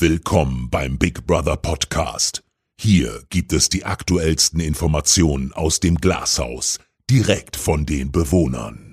Willkommen beim Big Brother Podcast. Hier gibt es die aktuellsten Informationen aus dem Glashaus, direkt von den Bewohnern.